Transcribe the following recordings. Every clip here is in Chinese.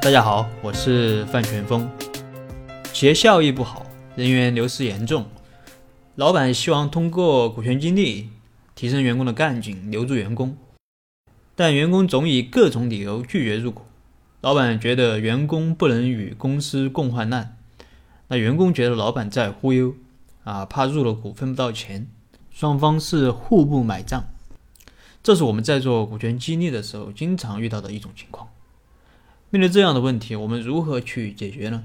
大家好，我是范全峰。企业效益不好，人员流失严重，老板希望通过股权激励提升员工的干劲，留住员工，但员工总以各种理由拒绝入股。老板觉得员工不能与公司共患难，那员工觉得老板在忽悠，啊，怕入了股分不到钱，双方是互不买账。这是我们在做股权激励的时候经常遇到的一种情况。面对这样的问题，我们如何去解决呢？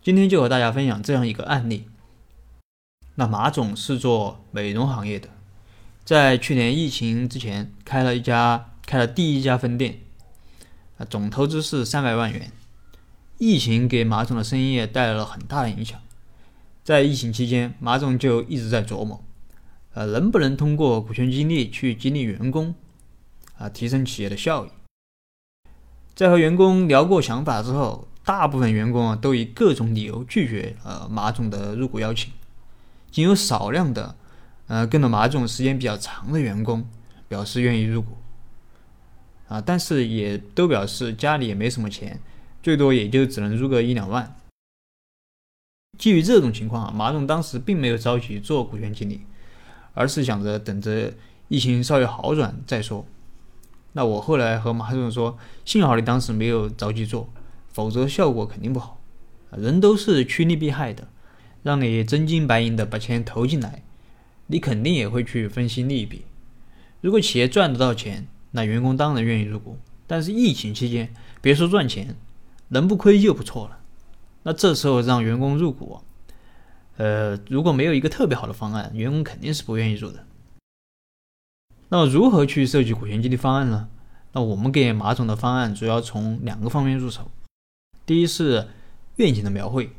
今天就和大家分享这样一个案例。那马总是做美容行业的，在去年疫情之前开了一家开了第一家分店。啊，总投资是三百万元。疫情给马总的生意带来了很大的影响。在疫情期间，马总就一直在琢磨，呃，能不能通过股权激励去激励员工，啊，提升企业的效益。在和员工聊过想法之后，大部分员工啊都以各种理由拒绝呃马总的入股邀请，仅有少量的呃跟了马总时间比较长的员工表示愿意入股。啊，但是也都表示家里也没什么钱，最多也就只能入个一两万。基于这种情况啊，马总当时并没有着急做股权激励，而是想着等着疫情稍微好转再说。那我后来和马总说，幸好你当时没有着急做，否则效果肯定不好。人都是趋利避害的，让你真金白银的把钱投进来，你肯定也会去分析利弊。如果企业赚得到钱，那员工当然愿意入股，但是疫情期间，别说赚钱，能不亏就不错了。那这时候让员工入股，呃，如果没有一个特别好的方案，员工肯定是不愿意入的。那么如何去设计股权激励方案呢？那我们给马总的方案主要从两个方面入手。第一是愿景的描绘，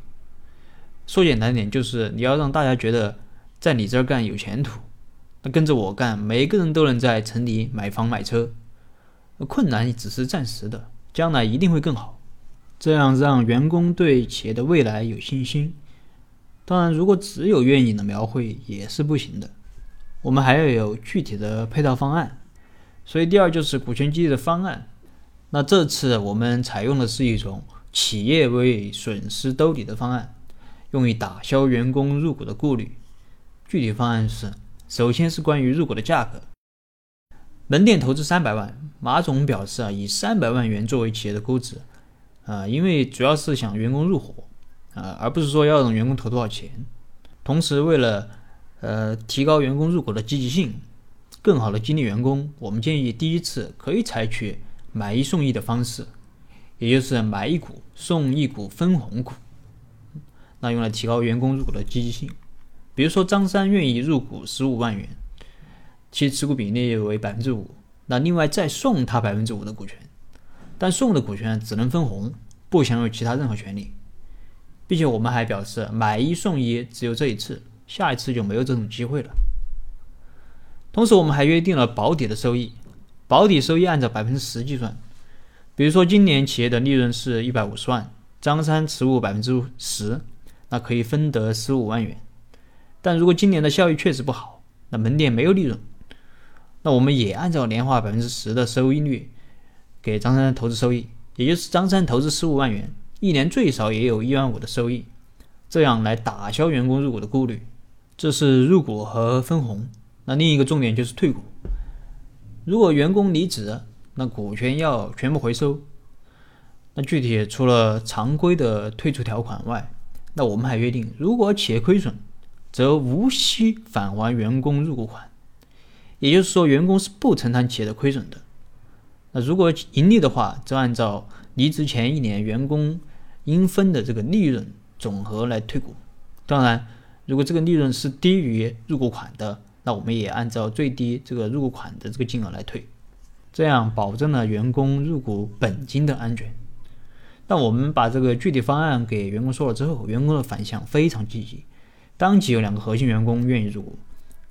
说简单点，就是你要让大家觉得在你这儿干有前途。那跟着我干，每个人都能在城里买房买车。困难只是暂时的，将来一定会更好。这样让员工对企业的未来有信心。当然，如果只有愿景的描绘也是不行的，我们还要有具体的配套方案。所以，第二就是股权激励的方案。那这次我们采用的是一种企业为损失兜底的方案，用于打消员工入股的顾虑。具体方案是。首先是关于入股的价格，门店投资三百万，马总表示啊，以三百万元作为企业的估值，啊，因为主要是想员工入伙，啊，而不是说要让员工投多少钱。同时，为了呃提高员工入股的积极性，更好的激励员工，我们建议第一次可以采取买一送一的方式，也就是买一股送一股分红股，那用来提高员工入股的积极性。比如说，张三愿意入股十五万元，其持股比例为百分之五，那另外再送他百分之五的股权，但送的股权只能分红，不享有其他任何权利，并且我们还表示买一送一只有这一次，下一次就没有这种机会了。同时，我们还约定了保底的收益，保底收益按照百分之十计算，比如说今年企业的利润是一百五十万，张三持股百分之十，那可以分得十五万元。但如果今年的效益确实不好，那门店没有利润，那我们也按照年化百分之十的收益率给张三投资收益，也就是张三投资十五万元，一年最少也有一万五的收益，这样来打消员工入股的顾虑。这是入股和分红。那另一个重点就是退股。如果员工离职，那股权要全部回收。那具体除了常规的退出条款外，那我们还约定，如果企业亏损，则无需返还员工入股款，也就是说，员工是不承担企业的亏损的。那如果盈利的话，则按照离职前一年员工应分的这个利润总和来退股。当然，如果这个利润是低于入股款的，那我们也按照最低这个入股款的这个金额来退，这样保证了员工入股本金的安全。那我们把这个具体方案给员工说了之后，员工的反响非常积极。当即有两个核心员工愿意入股，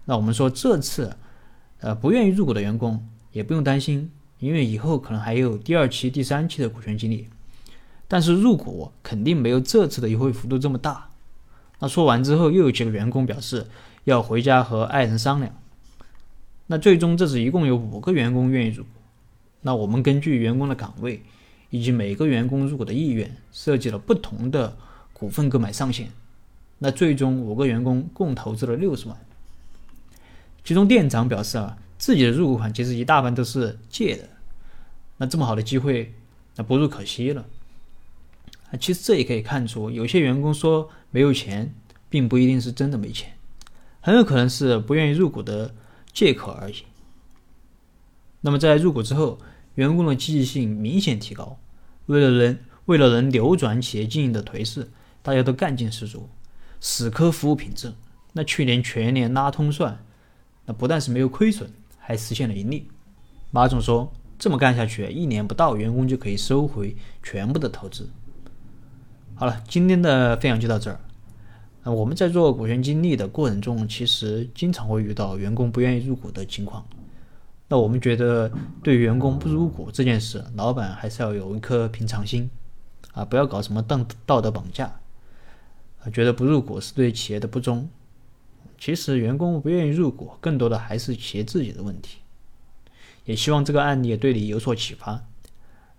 那我们说这次，呃，不愿意入股的员工也不用担心，因为以后可能还有第二期、第三期的股权激励，但是入股肯定没有这次的优惠幅度这么大。那说完之后，又有几个员工表示要回家和爱人商量。那最终这次一共有五个员工愿意入股，那我们根据员工的岗位，以及每个员工入股的意愿，设计了不同的股份购买上限。那最终五个员工共投资了六十万。其中店长表示啊，自己的入股款其实一大半都是借的。那这么好的机会，那不入可惜了。啊，其实这也可以看出，有些员工说没有钱，并不一定是真的没钱，很有可能是不愿意入股的借口而已。那么在入股之后，员工的积极性明显提高。为了能为了能扭转企业经营的颓势，大家都干劲十足，死磕服务品质。那去年全年拉通算，那不但是没有亏损，还实现了盈利。马总说，这么干下去，一年不到，员工就可以收回全部的投资。好了，今天的分享就到这儿。那我们在做股权激励的过程中，其实经常会遇到员工不愿意入股的情况。那我们觉得，对员工不入股这件事，老板还是要有一颗平常心，啊，不要搞什么道道德绑架，啊，觉得不入股是对企业的不忠。其实员工不愿意入股，更多的还是企业自己的问题。也希望这个案例对你有所启发。